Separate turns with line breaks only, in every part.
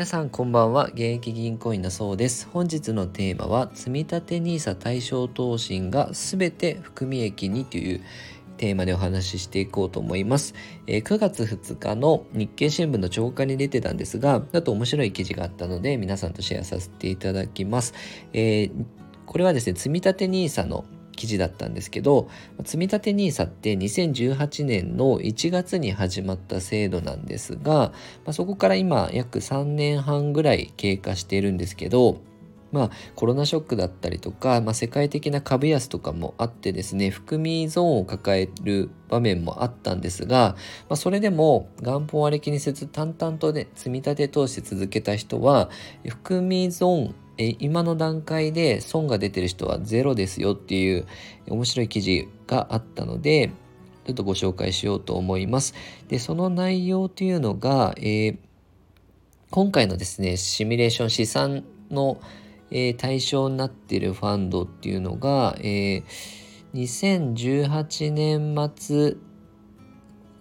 皆さんこんばんは。現役銀行員のそうです。本日のテーマは積立 NISA 対象投信がすべて含み益にというテーマでお話ししていこうと思います、え、9月2日の日経新聞の超過に出てたんですがだと面白い記事があったので皆さんとシェアさせていただきます、えー、これはですね積立 NISA の記事だったんですけど積立 NISA って2018年の1月に始まった制度なんですが、まあ、そこから今約3年半ぐらい経過しているんですけどまあ、コロナショックだったりとか、まあ、世界的な株安とかもあってですね含みゾーンを抱える場面もあったんですが、まあ、それでも元本割れ気にせず淡々とね積み立て通して続けた人は含みゾーンえ今の段階で損が出てる人はゼロですよっていう面白い記事があったのでちょっとご紹介しようと思います。でその内容というのが、えー、今回のですねシミュレーション資産の、えー、対象になっているファンドっていうのが、えー、2018年末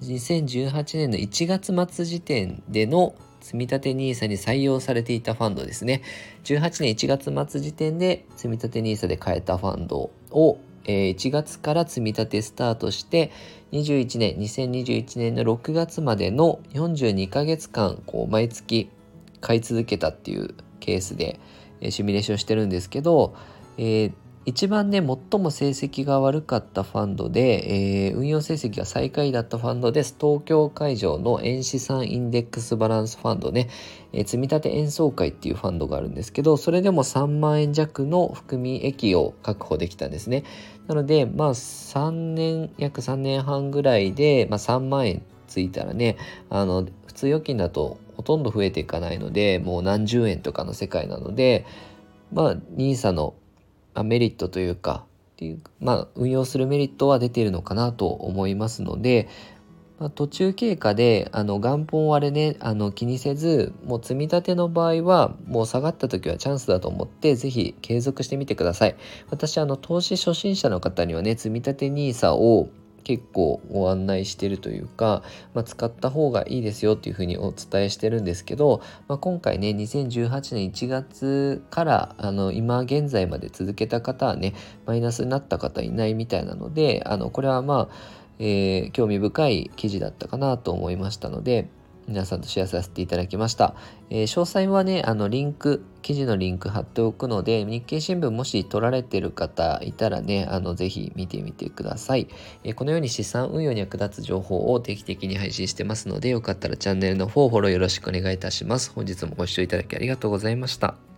2018年の1月末時点での積立 NISA に採用されていたファンドですね。18年1月末時点で積立 NISA で買えたファンドを、え、1月から積み立てスタートして21年2021年の6月までの42ヶ月間こう毎月買い続けたっていうケースで、シミュレーションしてるんですけど、えー一番ね、最も成績が悪かったファンドで、えー、運用成績が最下位だったファンドです。東京会場の円資産インデックスバランスファンドね、えー、積立演奏会っていうファンドがあるんですけど、それでも3万円弱の含み益を確保できたんですね。なので、まあ3年、約3年半ぐらいで、まあ3万円ついたらね、あの、普通預金だとほとんど増えていかないので、もう何十円とかの世界なので、まあ NISA のまあ、メリットというかっていう、まあ、運用するメリットは出ているのかなと思いますので、まあ、途中経過であの元本割れねあの気にせずもう積み立ての場合はもう下がった時はチャンスだと思ってぜひ継続してみてください。私あの投資初心者の方にはね積み立て NISA を結構ご案内してるというか、まあ、使った方がいいですよっていうふうにお伝えしてるんですけど、まあ、今回ね2018年1月からあの今現在まで続けた方はねマイナスになった方いないみたいなのであのこれはまあ、えー、興味深い記事だったかなと思いましたので皆さんとシェアさせていただきました。えー、詳細はね、あの、リンク、記事のリンク貼っておくので、日経新聞もし取られてる方いたらね、あの、ぜひ見てみてください。えー、このように資産運用に役立つ情報を定期的に配信してますので、よかったらチャンネルの方フォローよろしくお願いいたします。本日もご視聴いただきありがとうございました。